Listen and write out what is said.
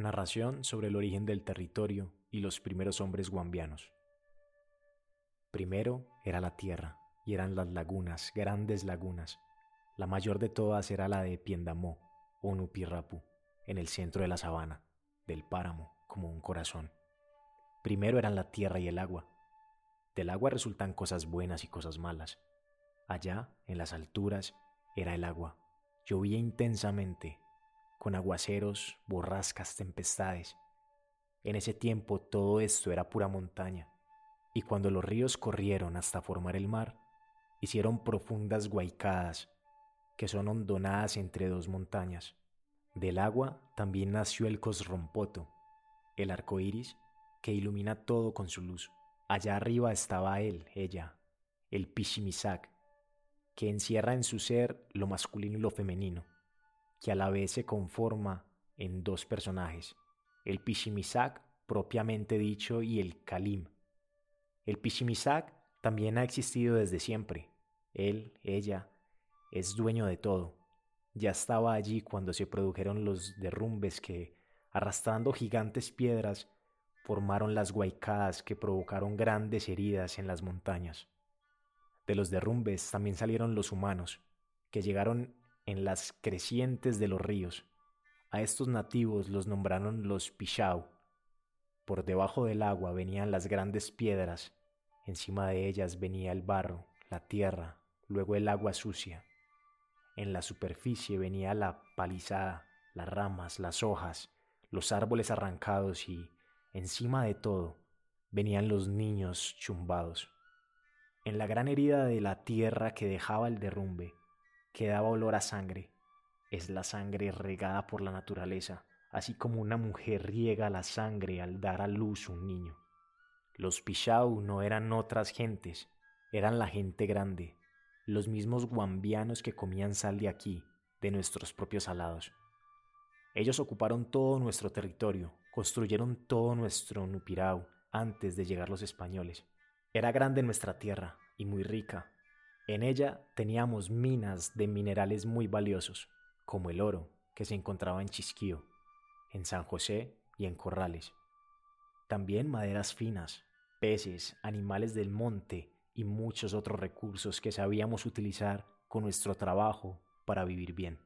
Narración sobre el origen del territorio y los primeros hombres guambianos. Primero era la tierra y eran las lagunas, grandes lagunas. La mayor de todas era la de Piendamó o Nupirrapu, en el centro de la sabana, del páramo, como un corazón. Primero eran la tierra y el agua. Del agua resultan cosas buenas y cosas malas. Allá, en las alturas, era el agua. Llovía intensamente, con aguaceros, borrascas, tempestades. En ese tiempo todo esto era pura montaña, y cuando los ríos corrieron hasta formar el mar, hicieron profundas guaicadas, que son hondonadas entre dos montañas. Del agua también nació el cosrompoto, el arco iris que ilumina todo con su luz. Allá arriba estaba él, ella, el Pishimisak, que encierra en su ser lo masculino y lo femenino que a la vez se conforma en dos personajes, el Pishimisak propiamente dicho y el Kalim. El Pishimisak también ha existido desde siempre. Él, ella, es dueño de todo. Ya estaba allí cuando se produjeron los derrumbes que, arrastrando gigantes piedras, formaron las guaicadas que provocaron grandes heridas en las montañas. De los derrumbes también salieron los humanos, que llegaron en las crecientes de los ríos. A estos nativos los nombraron los Pishau. Por debajo del agua venían las grandes piedras, encima de ellas venía el barro, la tierra, luego el agua sucia. En la superficie venía la palizada, las ramas, las hojas, los árboles arrancados y, encima de todo, venían los niños chumbados. En la gran herida de la tierra que dejaba el derrumbe, quedaba olor a sangre. Es la sangre regada por la naturaleza, así como una mujer riega la sangre al dar a luz un niño. Los Pishau no eran otras gentes, eran la gente grande, los mismos guambianos que comían sal de aquí, de nuestros propios alados. Ellos ocuparon todo nuestro territorio, construyeron todo nuestro Nupirau antes de llegar los españoles. Era grande nuestra tierra y muy rica, en ella teníamos minas de minerales muy valiosos, como el oro, que se encontraba en Chisquío, en San José y en Corrales. También maderas finas, peces, animales del monte y muchos otros recursos que sabíamos utilizar con nuestro trabajo para vivir bien.